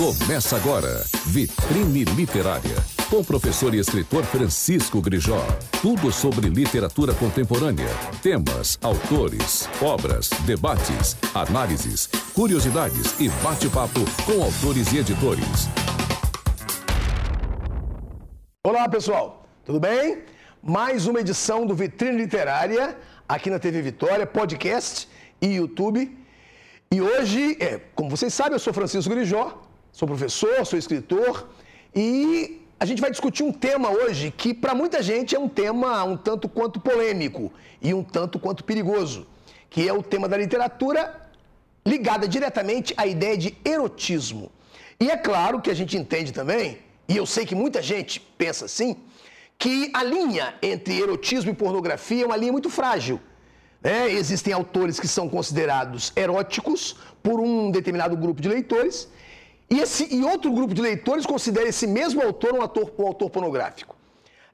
Começa agora, Vitrine Literária, com o professor e escritor Francisco Grijó. Tudo sobre literatura contemporânea, temas, autores, obras, debates, análises, curiosidades e bate-papo com autores e editores. Olá, pessoal, tudo bem? Mais uma edição do Vitrine Literária, aqui na TV Vitória, podcast e YouTube. E hoje, é, como vocês sabem, eu sou Francisco Grijó, Sou professor, sou escritor e a gente vai discutir um tema hoje que para muita gente é um tema um tanto quanto polêmico e um tanto quanto perigoso, que é o tema da literatura ligada diretamente à ideia de erotismo. E é claro que a gente entende também, e eu sei que muita gente pensa assim, que a linha entre erotismo e pornografia é uma linha muito frágil. Né? Existem autores que são considerados eróticos por um determinado grupo de leitores e, esse, e outro grupo de leitores considera esse mesmo autor um, ator, um autor pornográfico.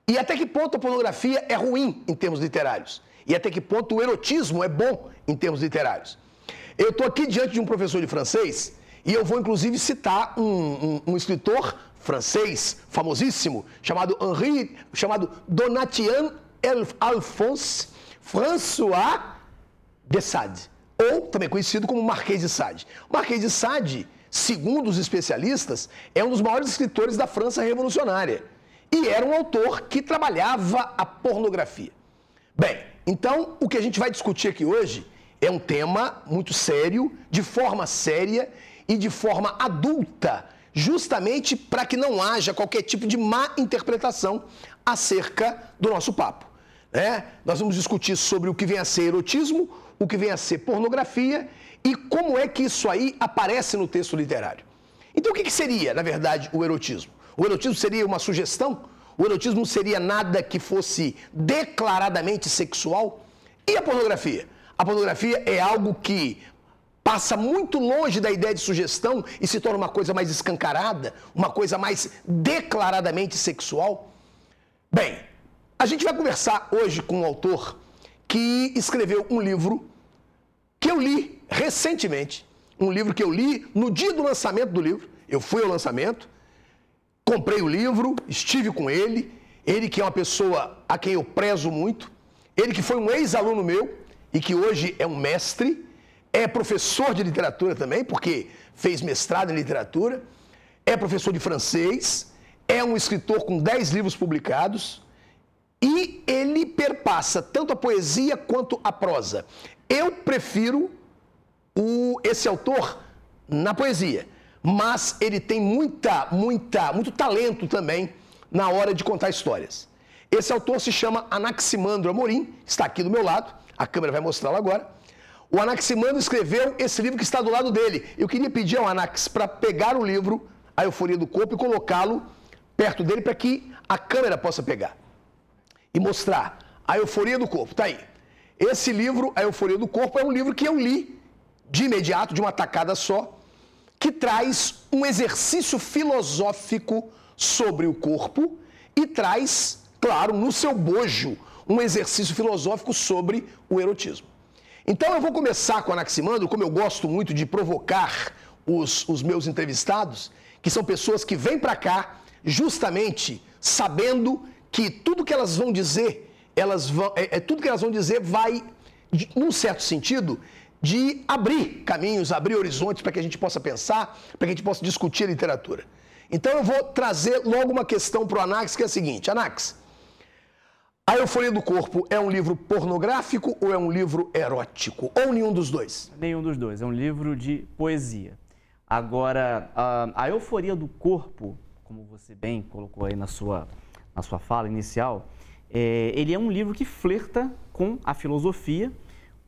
E até que ponto a pornografia é ruim em termos literários? E até que ponto o erotismo é bom em termos literários? Eu estou aqui diante de um professor de francês e eu vou inclusive citar um, um, um escritor francês famosíssimo chamado Henri, chamado Donatien Alphonse François de Sade, ou também conhecido como Marquês de Sade. Marquês de Sade segundo os especialistas, é um dos maiores escritores da França revolucionária. E era um autor que trabalhava a pornografia. Bem, então o que a gente vai discutir aqui hoje é um tema muito sério, de forma séria e de forma adulta, justamente para que não haja qualquer tipo de má interpretação acerca do nosso papo. Né? Nós vamos discutir sobre o que vem a ser erotismo, o que vem a ser pornografia e como é que isso aí aparece no texto literário. Então, o que, seria, na verdade, o erotismo? O erotismo seria uma sugestão? O erotismo seria nada que fosse declaradamente sexual? E a pornografia? A pornografia é algo que passa muito longe da ideia de sugestão e se torna uma coisa mais escancarada, uma coisa mais declaradamente sexual? Bem, a gente vai conversar hoje com um autor que escreveu um livro que eu li recentemente um livro que eu li no dia do lançamento do livro. Eu fui ao lançamento, comprei o livro, estive com ele. Ele que é uma pessoa a quem eu prezo muito. Ele que foi um ex-aluno meu e que hoje é um mestre. É professor de literatura também, porque fez mestrado em literatura. É professor de francês. É um escritor com 10 livros publicados. E ele perpassa tanto a poesia quanto a prosa. Eu prefiro o, esse autor na poesia, mas ele tem muita, muita, muito talento também na hora de contar histórias. Esse autor se chama Anaximandro Amorim, está aqui do meu lado, a câmera vai mostrá-lo agora. O Anaximandro escreveu esse livro que está do lado dele. Eu queria pedir ao Anax para pegar o livro A Euforia do Corpo e colocá-lo perto dele para que a câmera possa pegar e mostrar A Euforia do Corpo. Está aí. Esse livro, A Euforia do Corpo, é um livro que eu li de imediato, de uma tacada só, que traz um exercício filosófico sobre o corpo e traz, claro, no seu bojo, um exercício filosófico sobre o erotismo. Então eu vou começar com Anaximandro, como eu gosto muito de provocar os, os meus entrevistados, que são pessoas que vêm para cá justamente sabendo que tudo que elas vão dizer, elas vão, é, é, tudo que elas vão dizer vai, num certo sentido, de abrir caminhos, abrir horizontes para que a gente possa pensar, para que a gente possa discutir a literatura. Então eu vou trazer logo uma questão para o Anax, que é a seguinte: Anax, A Euforia do Corpo é um livro pornográfico ou é um livro erótico? Ou nenhum dos dois? Nenhum dos dois, é um livro de poesia. Agora, a Euforia do Corpo, como você bem colocou aí na sua, na sua fala inicial, é, ele é um livro que flerta com a filosofia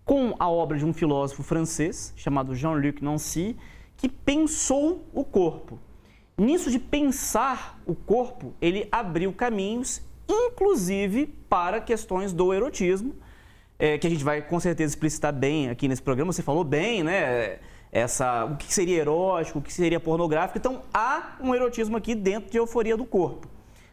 com a obra de um filósofo francês chamado Jean-Luc Nancy, que pensou o corpo. Nisso de pensar o corpo, ele abriu caminhos, inclusive para questões do erotismo, é, que a gente vai com certeza explicitar bem aqui nesse programa. Você falou bem, né? Essa, o que seria erótico, o que seria pornográfico. Então, há um erotismo aqui dentro de euforia do corpo.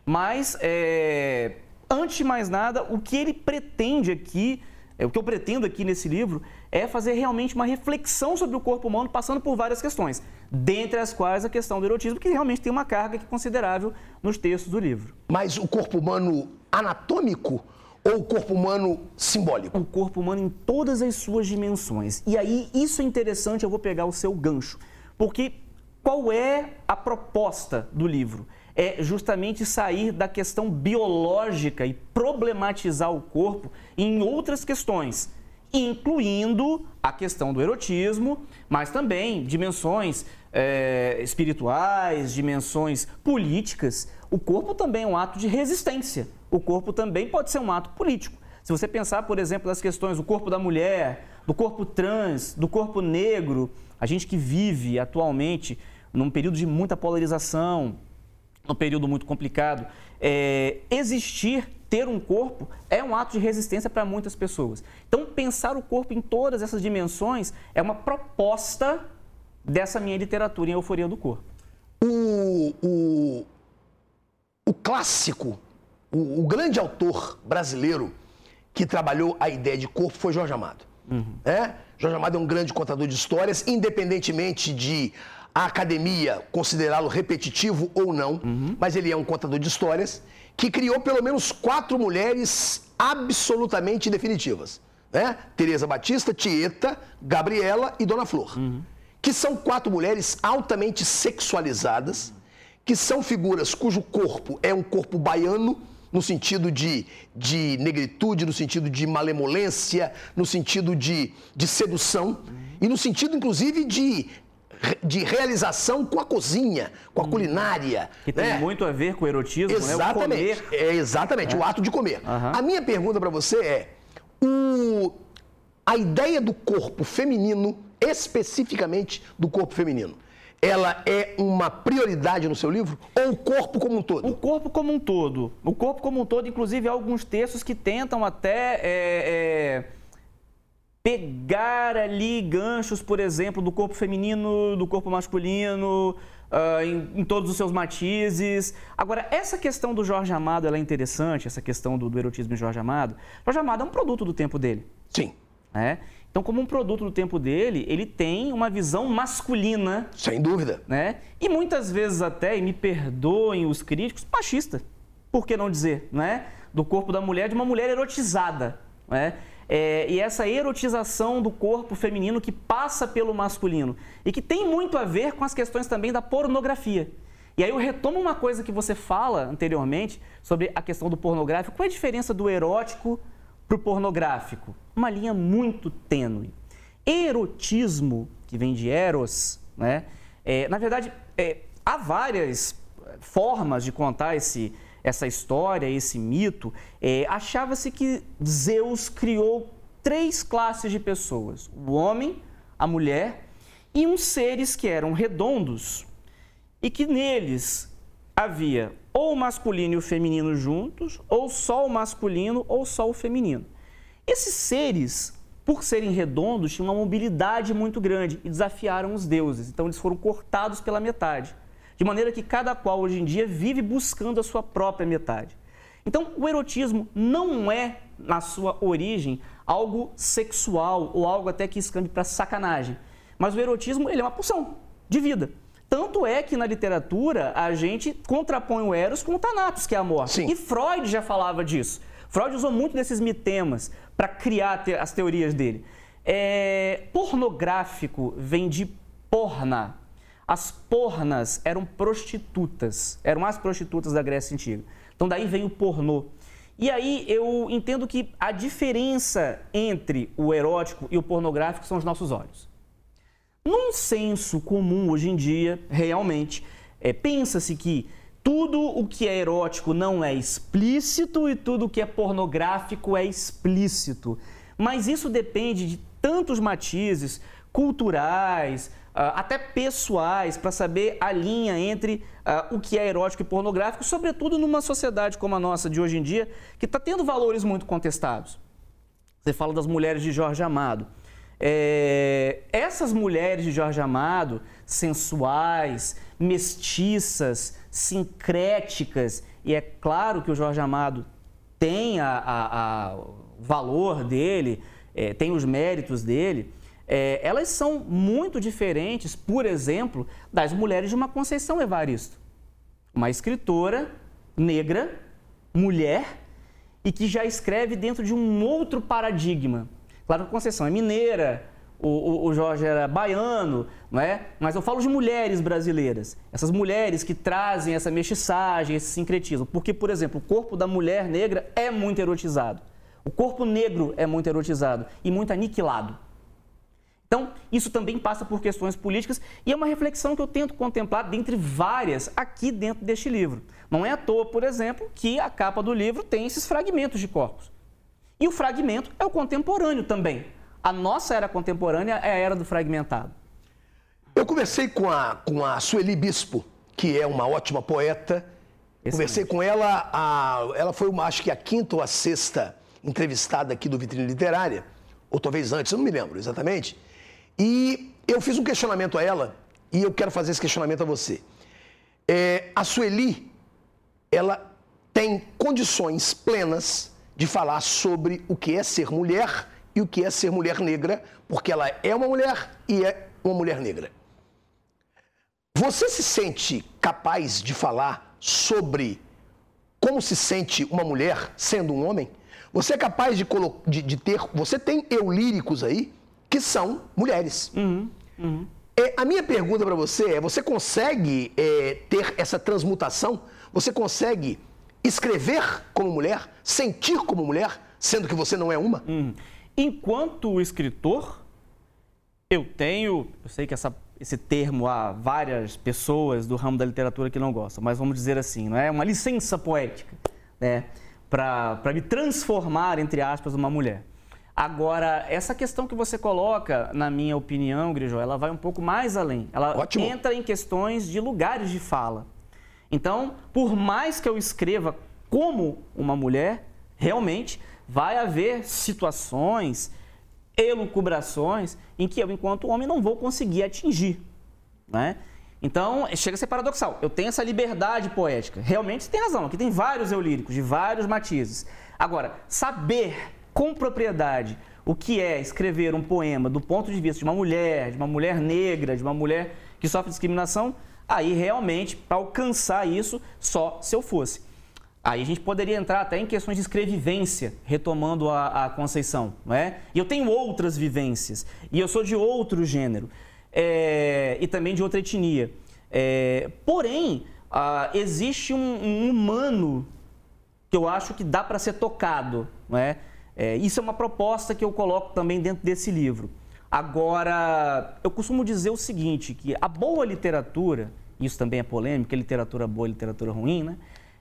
Mas, é, antes de mais nada, o que ele pretende aqui é, o que eu pretendo aqui nesse livro é fazer realmente uma reflexão sobre o corpo humano, passando por várias questões. dentre as quais a questão do erotismo, que realmente tem uma carga considerável nos textos do livro. Mas o corpo humano anatômico ou o corpo humano simbólico? O corpo humano em todas as suas dimensões. E aí, isso é interessante, eu vou pegar o seu gancho. Porque qual é a proposta do livro? É justamente sair da questão biológica e problematizar o corpo em outras questões incluindo a questão do erotismo, mas também dimensões é, espirituais, dimensões políticas. O corpo também é um ato de resistência. O corpo também pode ser um ato político. Se você pensar, por exemplo, nas questões do corpo da mulher, do corpo trans, do corpo negro, a gente que vive atualmente num período de muita polarização, num período muito complicado, é, existir ter um corpo é um ato de resistência para muitas pessoas. Então, pensar o corpo em todas essas dimensões é uma proposta dessa minha literatura em Euforia do Corpo. O, o, o clássico, o, o, grande autor brasileiro que trabalhou a ideia de corpo foi Jorge Amado. Uhum. É? Jorge Amado é um grande contador de histórias, independentemente de a academia considerá-lo repetitivo ou não, uhum. mas ele é um contador de histórias que criou pelo menos quatro mulheres absolutamente definitivas. Né? Tereza Batista, Tieta, Gabriela e Dona Flor. Uhum. Que são quatro mulheres altamente sexualizadas, que são figuras cujo corpo é um corpo baiano, no sentido de, de negritude, no sentido de malemolência, no sentido de, de sedução uhum. e no sentido, inclusive, de de realização com a cozinha, com a hum. culinária. Que tem né? muito a ver com o erotismo, exatamente, né? O comer. É, exatamente, é. o ato de comer. Uhum. A minha pergunta para você é: o, a ideia do corpo feminino, especificamente do corpo feminino, ela é uma prioridade no seu livro? Ou o corpo como um todo? O corpo como um todo. O corpo como um todo, inclusive, há alguns textos que tentam até. É, é pegar ali ganchos, por exemplo, do corpo feminino, do corpo masculino, uh, em, em, todos os seus matizes. Agora, essa questão do Jorge Amado é interessante, essa questão do, do, erotismo em Jorge Amado. Jorge Amado é um produto do tempo dele. Sim. Né? Então, como um produto do tempo dele, ele tem uma visão masculina. Sem dúvida. Né? E muitas vezes até, e me perdoem os críticos, machista. Por que não dizer? Né? Do corpo da mulher, de uma mulher erotizada. Né? É, e essa erotização do corpo feminino que passa pelo masculino e que tem muito a ver com as questões também da pornografia. E aí eu retomo uma coisa que você fala anteriormente sobre a questão do pornográfico. Qual é a diferença do erótico para o pornográfico? Uma linha muito tênue. Erotismo, que vem de eros, né? É, na verdade, é, há várias formas de contar esse, essa história, esse mito, é, achava-se que Zeus criou três classes de pessoas: o homem, a mulher e uns seres que eram redondos e que neles havia ou o masculino e o feminino juntos, ou só o masculino ou só o feminino. Esses seres, por serem redondos, tinham uma mobilidade muito grande e desafiaram os deuses. Então eles foram cortados pela metade de maneira que cada qual hoje em dia vive buscando a sua própria metade. Então, o erotismo não é, na sua origem, algo sexual ou algo até que escambe para sacanagem. Mas o erotismo ele é uma pulsão de vida. Tanto é que na literatura a gente contrapõe o Eros com o Thanatos, que é a morte. Sim. E Freud já falava disso. Freud usou muito desses mitemas para criar as teorias dele. É, pornográfico vem de porna, as pornas eram prostitutas, eram as prostitutas da Grécia Antiga. Então daí vem o pornô. E aí eu entendo que a diferença entre o erótico e o pornográfico são os nossos olhos. Num senso comum hoje em dia, realmente, é, pensa-se que tudo o que é erótico não é explícito e tudo o que é pornográfico é explícito. Mas isso depende de tantos matizes culturais, até pessoais, para saber a linha entre uh, o que é erótico e pornográfico, sobretudo numa sociedade como a nossa de hoje em dia, que está tendo valores muito contestados. Você fala das mulheres de Jorge Amado. É, essas mulheres de Jorge Amado, sensuais, mestiças, sincréticas, e é claro que o Jorge Amado tem a, a, a valor dele, é, tem os méritos dele, é, elas são muito diferentes, por exemplo, das mulheres de uma Conceição Evaristo. Uma escritora negra, mulher, e que já escreve dentro de um outro paradigma. Claro que a Conceição é mineira, o, o, Jorge era baiano, não é? Mas eu falo de mulheres brasileiras, essas mulheres que trazem essa mestiçagem, esse sincretismo. Porque, por exemplo, o corpo da mulher negra é muito erotizado. O corpo negro é muito erotizado e muito aniquilado. Isso também passa por questões políticas e é uma reflexão que eu tento contemplar dentre várias aqui dentro deste livro. Não é à toa, por exemplo, que a capa do livro tem esses fragmentos de corpos. E o fragmento é o contemporâneo também. A nossa era contemporânea é a era do fragmentado. Eu conversei com a, com a Sueli Bispo, que é uma ótima poeta. Excelente. Conversei com ela, a, ela foi, uma, acho que a quinta ou a sexta entrevistada aqui do Vitrine Literária, ou talvez antes, eu não me lembro exatamente. E eu fiz um questionamento a ela, e eu quero fazer esse questionamento a você. É, a Sueli, ela tem condições plenas de falar sobre o que é ser mulher e o que é ser mulher negra, porque ela é uma mulher e é uma mulher negra. Você se sente capaz de falar sobre como se sente uma mulher sendo um homem? Você é capaz de, de, de ter. Você tem eu líricos aí que são mulheres. Uhum, uhum. É, a minha pergunta para você é: você consegue é, ter essa transmutação? Você consegue escrever como mulher, sentir como mulher, sendo que você não é uma? Uhum. Enquanto escritor, eu tenho. Eu sei que essa, esse termo há várias pessoas do ramo da literatura que não gostam, mas vamos dizer assim, não é? Uma licença poética, né? para me transformar, entre aspas, uma mulher. Agora, essa questão que você coloca, na minha opinião, Grijó, ela vai um pouco mais além. Ela Ótimo. entra em questões de lugares de fala. Então, por mais que eu escreva como uma mulher, realmente vai haver situações, elucubrações, em que eu, enquanto homem, não vou conseguir atingir. Né? Então, chega a ser paradoxal. Eu tenho essa liberdade poética. Realmente você tem razão. Aqui tem vários eulíricos, de vários matizes. Agora, saber com propriedade o que é escrever um poema do ponto de vista de uma mulher, de uma mulher negra, de uma mulher que sofre discriminação, aí realmente, para alcançar isso, só se eu fosse. Aí a gente poderia entrar até em questões de escrevivência, retomando a, a Conceição, não é? E eu tenho outras vivências, e eu sou de outro gênero é, e também de outra etnia. É, porém, ah, existe um, um, humano que eu acho que dá para ser tocado. Não é? É? isso é uma proposta que eu coloco também dentro desse livro. Agora, eu costumo dizer o seguinte, que a boa literatura, isso também é polêmico, é literatura boa e literatura ruim, né?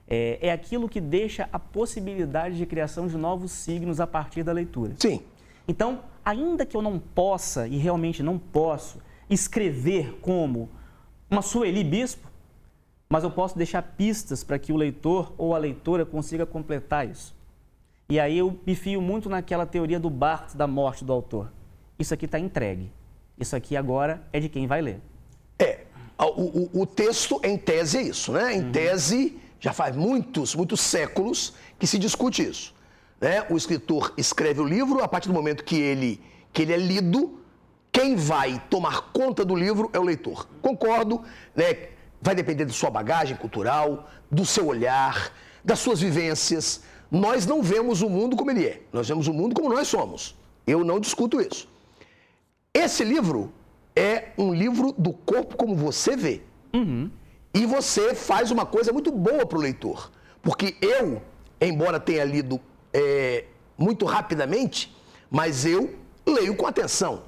É, é aquilo que deixa a possibilidade de criação de novos signos a partir da leitura. Sim. Então, ainda que eu não possa, e realmente não posso, escrever como uma Sueli Bispo, mas eu posso deixar pistas para que o leitor ou a leitora consiga completar isso. E aí eu me fio muito naquela teoria do Barthes da morte do autor. Isso aqui está entregue. Isso aqui agora é de quem vai ler. É, o, o, o texto em tese é isso, né? Em uhum. tese, já faz muitos, muitos séculos que se discute isso. Né? O escritor escreve o livro, a partir do momento que ele, que ele é lido, quem vai tomar conta do livro é o leitor. Concordo, né? Vai depender da sua bagagem cultural, do seu olhar, das suas vivências. Nós não vemos o mundo como ele é, nós vemos o mundo como nós somos. Eu não discuto isso. Esse livro é um livro do corpo como você vê. Uhum. E você faz uma coisa muito boa para o leitor. Porque eu, embora tenha lido é, muito rapidamente, mas eu leio com atenção.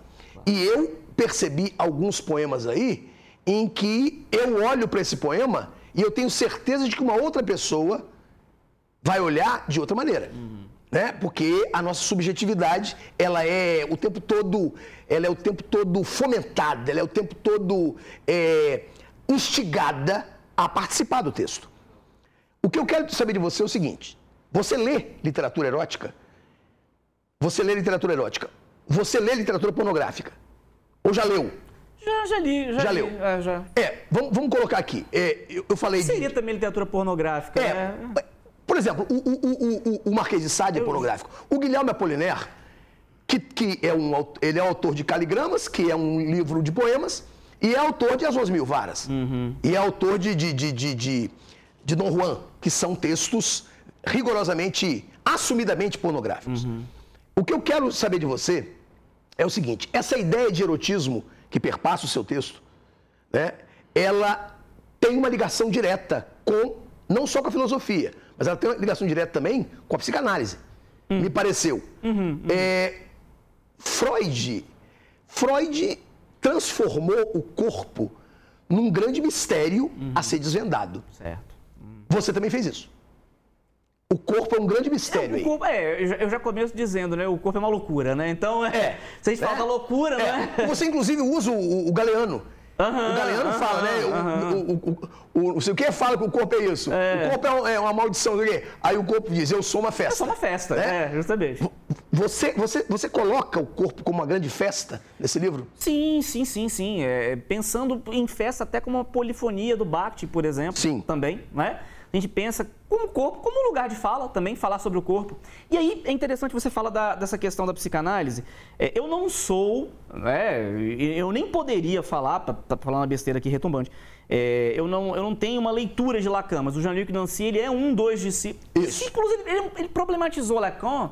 E eu percebi alguns poemas aí em que eu olho para esse poema e eu tenho certeza de que uma outra pessoa vai olhar de outra maneira. Uhum. Né? Porque a nossa subjetividade, ela é o tempo todo, ela é o tempo todo fomentada, ela é o tempo todo é, instigada a participar do texto. O que eu quero saber de você é o seguinte: você lê literatura erótica? Você lê literatura erótica? Você lê literatura pornográfica? Ou já leu? Já, já li. Já, já li, leu? É, já. é vamos, vamos colocar aqui. É, eu, eu, falei Seria de... também literatura pornográfica, é, né? Por exemplo, o, o, o, o Marquês de Sade é pornográfico. O Guilherme Apollinaire que, que é um, ele é autor de Caligramas, que é um livro de poemas, e é autor de As Duas Mil Varas. Uhum. E é autor de, de, de, de, de, de Dom Juan, que são textos rigorosamente, assumidamente pornográficos. Uhum. O que eu quero saber de você é o seguinte: essa ideia de erotismo que perpassa o seu texto, né, ela tem uma ligação direta com, não só com a filosofia, mas ela tem uma ligação direta também com a psicanálise. Uhum. Me pareceu. Uhum, uhum. É, Freud, Freud transformou o corpo num grande mistério a ser desvendado. Certo. Você também fez isso. O corpo é um grande mistério. É, corpo, é, eu já começo dizendo, né? O corpo é uma loucura, né? Então, é, é se a gente é, fala da loucura, é. né? Você, inclusive, usa o, o Galeano. Uhum, o Galeano uhum, fala, né? Uhum. O, o, o, o, o que fala que o corpo é isso. É. O corpo é, é uma maldição. Aí o corpo diz, eu sou uma festa. Eu sou uma festa, né? é, justamente. Você, você, você coloca o corpo como uma grande festa nesse livro? Sim, sim, sim, sim. É, pensando em festa até como uma polifonia do Bhakti, por exemplo. Sim. Também, né? A gente pensa como o corpo, como um lugar de fala também, falar sobre o corpo. E aí é interessante você falar da, dessa questão da psicanálise. É, eu não sou, né, eu nem poderia falar, para falar uma besteira aqui retumbante, é, eu, não, eu não tenho uma leitura de Lacan, mas o Jean-Luc Nancy, ele é um dos discípulos. Ele, ele, ele, problematizou Lacan,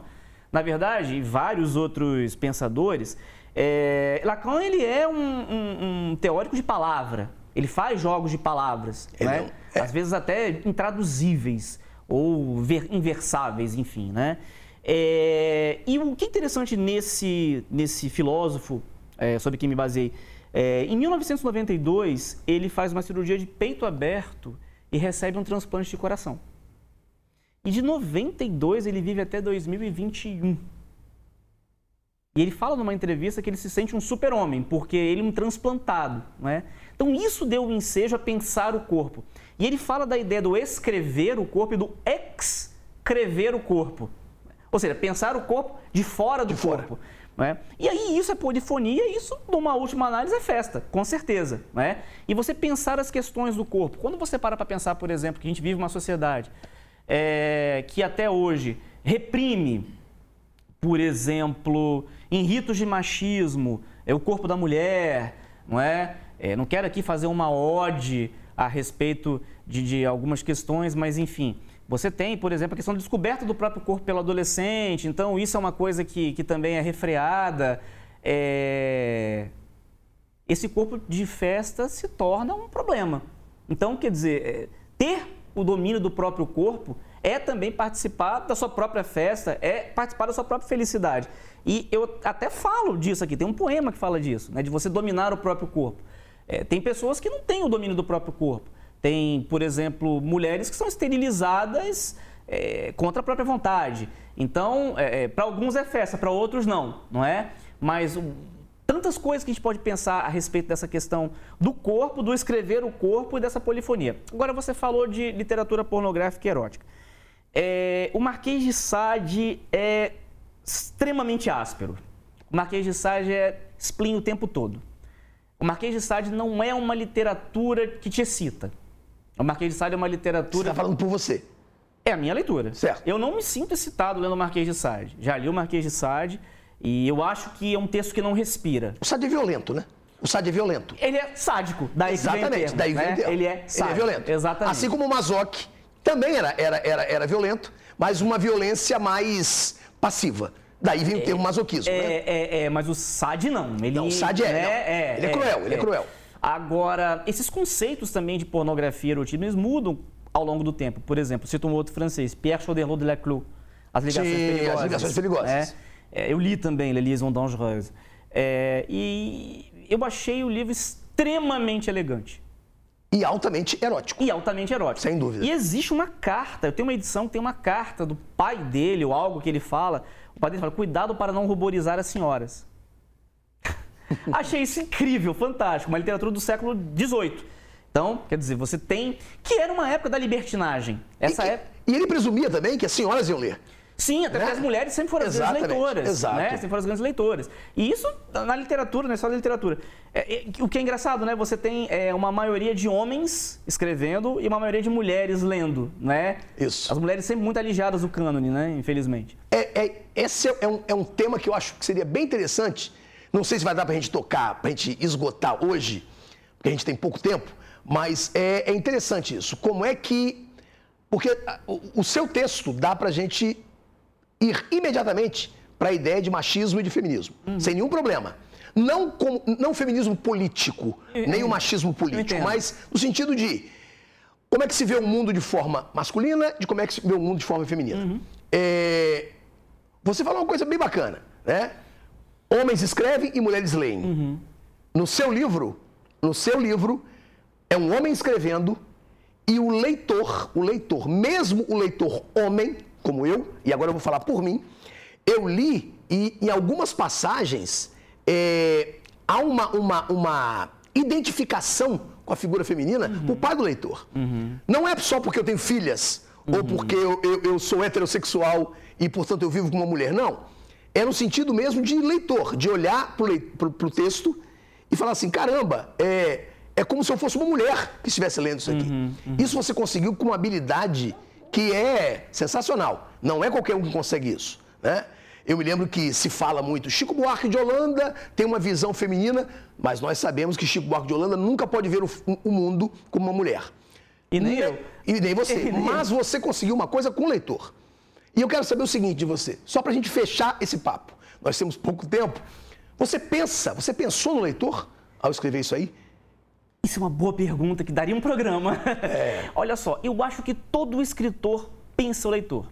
na verdade, e vários outros pensadores. É, Lacan, ele é um, um, um teórico de palavra, ele faz jogos de palavras, né? é. Às vezes até intraduzíveis ou inversáveis, enfim, né? É, e o que é interessante nesse, nesse filósofo, é, sobre quem me baseei, é, em 1992 ele faz uma cirurgia de peito aberto e recebe um transplante de coração. E de 92 ele vive até 2021. E ele fala numa entrevista que ele se sente um super-homem, porque ele é um transplantado, não é? Então isso deu o um ensejo a pensar o corpo. E ele fala da ideia do escrever o corpo e do excrever o corpo. Ou seja, pensar o corpo de fora do de corpo. Né? E aí isso é polifonia, isso, numa última análise, é festa, com certeza. Né? E você pensar as questões do corpo. Quando você para para pensar, por exemplo, que a gente vive uma sociedade é, que até hoje reprime, por exemplo, em ritos de machismo, é o corpo da mulher, não é? É, não quero aqui fazer uma ode a respeito de, de, algumas questões, mas enfim. Você tem, por exemplo, a questão da descoberta do próprio corpo pelo adolescente, então isso é uma coisa que, que também é refreada. É... Esse corpo de festa se torna um problema. Então, quer dizer, é, ter o domínio do próprio corpo é também participar da sua própria festa, é participar da sua própria felicidade. E eu até falo disso aqui, tem um poema que fala disso, né, de você dominar o próprio corpo. É, tem pessoas que não têm o domínio do próprio corpo. Tem, por exemplo, mulheres que são esterilizadas é, contra a própria vontade. Então, é, é para alguns é festa, para outros não, não é? Mas tantas coisas que a gente pode pensar a respeito dessa questão do corpo, do escrever o corpo e dessa polifonia. Agora, você falou de literatura pornográfica e erótica. É, o Marquês de Sade é extremamente áspero. O Marquês de Sade é spleen o tempo todo. O Marquês de Sade não é uma literatura que te excita. O Marquês de Sade é uma literatura. Você está falando por você. É a minha leitura. Certo. Eu não me sinto excitado lendo o Marquês de Sade. Já li o Marquês de Sade e eu acho que é um texto que não respira. O Sade é violento, né? O Sade é violento. Ele é sádico. Daí Exatamente. Vem termo, daí vem né? Ele é sádico. Ele é violento. Exatamente. Assim como o Mazoc também era, era, era, era violento, mas uma violência mais passiva. Daí vem o termo masoquismo, é, né? É, é, mas o SAD não. Ele, não, o SAD é, né, é, Ele é, cruel, ele é, é cruel. Agora, esses conceitos também de pornografia e erotismo, eles mudam ao longo do tempo. Por exemplo, cito um outro francês, Pierre Choderlos de Laclos, As Ligações Sim, Perigosas. As Ligações Perigosas. É, eu li também La Liaison Dangereuse. e eu achei o livro extremamente elegante. E altamente erótico. E altamente erótico. Sem dúvida. E existe uma carta, eu tenho uma edição que tem uma carta do pai dele, ou algo que ele fala. O pai dele fala: cuidado para não ruborizar as senhoras. Achei isso incrível, fantástico. Uma literatura do século XVIII. Então, quer dizer, você tem. Que era uma época da libertinagem. Essa e, época. E ele presumia também que as senhoras iam ler. Sim, até né? porque as mulheres sempre foram as Exatamente, grandes leitoras. exato. Né? Sempre foram as grandes leitoras. E isso na literatura, na história da literatura. É, é, o que é engraçado, né? Você tem é, uma maioria de homens escrevendo e uma maioria de mulheres lendo, né? Isso. As mulheres sempre muito alijadas do cânone, né? Infelizmente. É, é- esse é um, é um tema que eu acho que seria bem interessante. Não sei se vai dar para a gente tocar, para a gente esgotar hoje, porque a gente tem pouco tempo, mas é, é interessante isso. Como é que. Porque o, o seu texto dá para a gente ir imediatamente para a ideia de machismo e de feminismo, sem nenhum problema. Não, não feminismo político, nem o machismo político, mas no sentido de como é que se vê o mundo de forma masculina, de como é que se vê o mundo de forma feminina. É, você falou uma coisa bem bacana, né? Homens escrevem e mulheres leem. No seu livro, no seu livro, é um homem escrevendo e o leitor, o leitor, mesmo o leitor homem, como eu, e agora eu vou falar por mim, eu li e em algumas passagens é, há uma, uma, uma identificação com a figura feminina por parte do leitor. Não é só porque eu tenho filhas ou porque eu, eu, eu sou heterossexual e, portanto, eu vivo com uma mulher. Não. É no sentido mesmo de leitor, de olhar para o texto e falar assim: caramba, é, é como se eu fosse uma mulher que estivesse lendo isso aqui. Isso você conseguiu com uma habilidade que é sensacional. Não é qualquer um que consegue isso. Né? Eu me lembro que se fala muito, Chico Buarque de Holanda tem uma visão feminina, mas nós sabemos que Chico Buarque de Holanda nunca pode ver o, o mundo como uma mulher. E nem eu. E nem você. E nem Mas você conseguiu uma coisa com o leitor. E eu quero saber o seguinte de você, só para a gente fechar esse papo. Nós temos pouco tempo. Você pensa, você pensou no leitor ao escrever isso aí? Isso é uma boa pergunta que daria um programa. É. Olha só, eu acho que todo escritor pensa o leitor.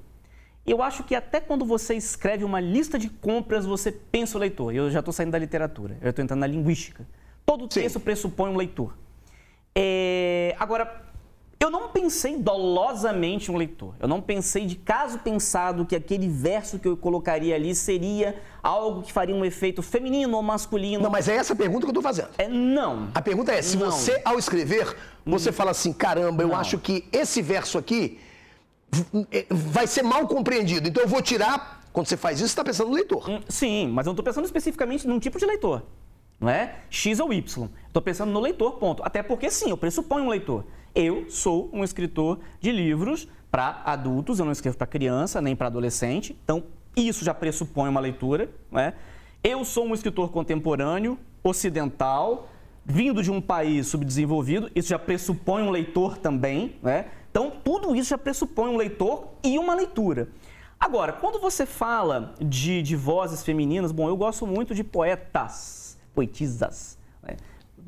Eu acho que até quando você escreve uma lista de compras, você pensa o leitor. Eu já estou saindo da literatura, eu estou entrando na linguística. Todo Sim. texto pressupõe um leitor. É, Agora, eu não pensei dolosamente um leitor. Eu não pensei de caso pensado que aquele verso que eu colocaria ali seria algo que faria um efeito feminino ou masculino. Não, mas é essa a pergunta que eu estou fazendo. É, não. A pergunta é, se Não. Hum. você, ao escrever, você fala assim, caramba, eu acho que esse verso aqui eh, vai ser mal compreendido, então eu vou tirar... Quando você faz isso, você está pensando no leitor. Hum, Sim, mas eu não estou pensando especificamente num tipo de leitor. É? X ou Y. Estou pensando no leitor, ponto. Até porque, sim, eu pressuponho um leitor. Eu sou um escritor de livros para adultos, eu não escrevo para criança nem para adolescente. Então, isso já pressupõe uma leitura. Não é? Eu sou um escritor contemporâneo, ocidental, vindo de um país subdesenvolvido. Isso já pressupõe um leitor também. Né? Então, tudo isso já pressupõe um leitor e uma leitura. Agora, quando você fala de, de vozes femininas, bom, eu gosto muito de poetas, poetisas. né?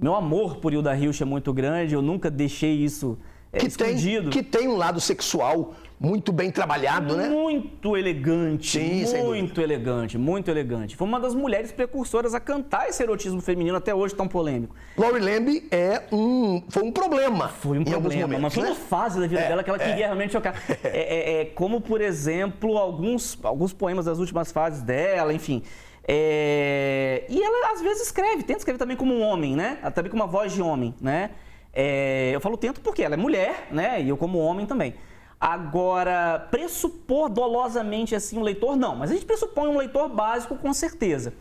Meu amor por Hilda Hilch é muito grande, eu nunca deixei isso é, Que tem, escondido. que tem um lado sexual muito bem trabalhado, né? Muito elegante, Sim, muito elegante, muito elegante. Foi uma das mulheres precursoras a cantar esse erotismo feminino até hoje tão polêmico. Laurie Lamb é um, foi um problema Foi um problema, momentos, mas foi né? uma fase da vida É, dela que ela é. queria realmente chocar. É, é, é, como, por exemplo, alguns, alguns poemas das últimas fases dela, enfim. É, e ela às vezes escreve, tenta escrever também como um homem, né? Também com uma voz de homem, né? É, eu falo tento porque ela é mulher, né? E eu como homem também. Agora, pressupor dolosamente assim um leitor, não. Mas a gente pressupõe um leitor básico com certeza.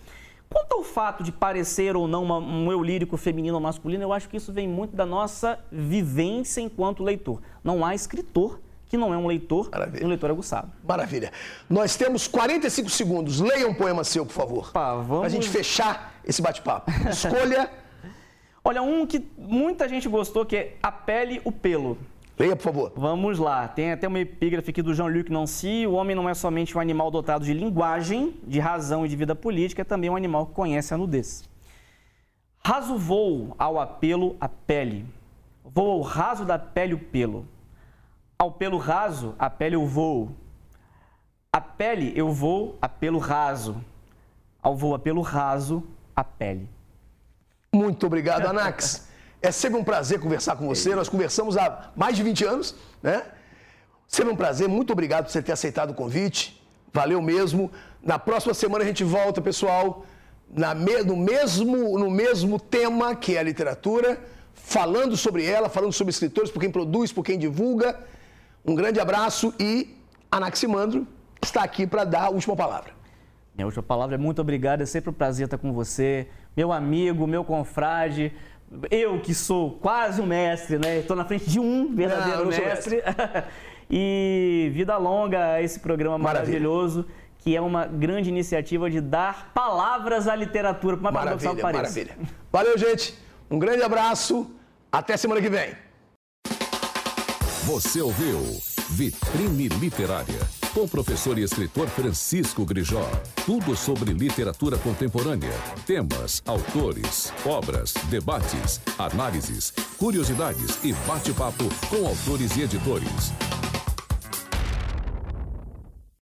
Quanto ao fato de parecer ou não uma- um eu lírico feminino ou masculino, eu acho que isso vem muito da nossa vivência enquanto leitor. Não há escritor que não é um leitor Maravilha. um leitor aguçado. Maravilha. Nós temos 45 segundos. Leia um poema seu, por favor. Opa, vamos- Pra gente fechar esse bate-papo. Escolha. Olha, um que muita gente gostou, que é A Pele, o Pelo. Leia, por favor. Vamos lá, tem até uma epígrafe aqui do Jean-Luc Nancy. O homem não é somente um animal dotado de linguagem, de razão e de vida política, é também um animal que conhece a nudez. Raso voo ao apelo a pele. Vou ao raso da pele o pelo. Ao pelo raso, a pele eu vou. A pele eu vou a pelo raso. Ao voo a pelo raso, a pele. Muito obrigado, Anax. É sempre um prazer conversar com você. Nós conversamos há mais de 20 anos, né? Sempre um prazer. Muito obrigado por você ter aceitado o convite. Valeu mesmo. Na próxima semana a gente volta, pessoal, na me- no, mesmo, no mesmo tema que é a literatura, falando sobre ela, falando sobre escritores, por quem produz, por quem divulga. Um grande abraço e Anaximandro está aqui para dar a última palavra. Minha última palavra é muito obrigado, é sempre um prazer estar com você, meu amigo, meu confrade. Eu que sou quase um mestre, né? Estou na frente de um verdadeiro Não, mestre. e vida longa a esse programa Maravilha. maravilhoso, que é uma grande iniciativa de dar palavras à literatura, mais paradoxal Maravilha, que pareça. maravilha. Valeu, gente. Um grande abraço. Até semana que vem. Você ouviu Vitrine Literária, com o professor e escritor Francisco Grijó. Tudo sobre literatura contemporânea, temas, autores, obras, debates, análises, curiosidades e bate-papo com autores e editores.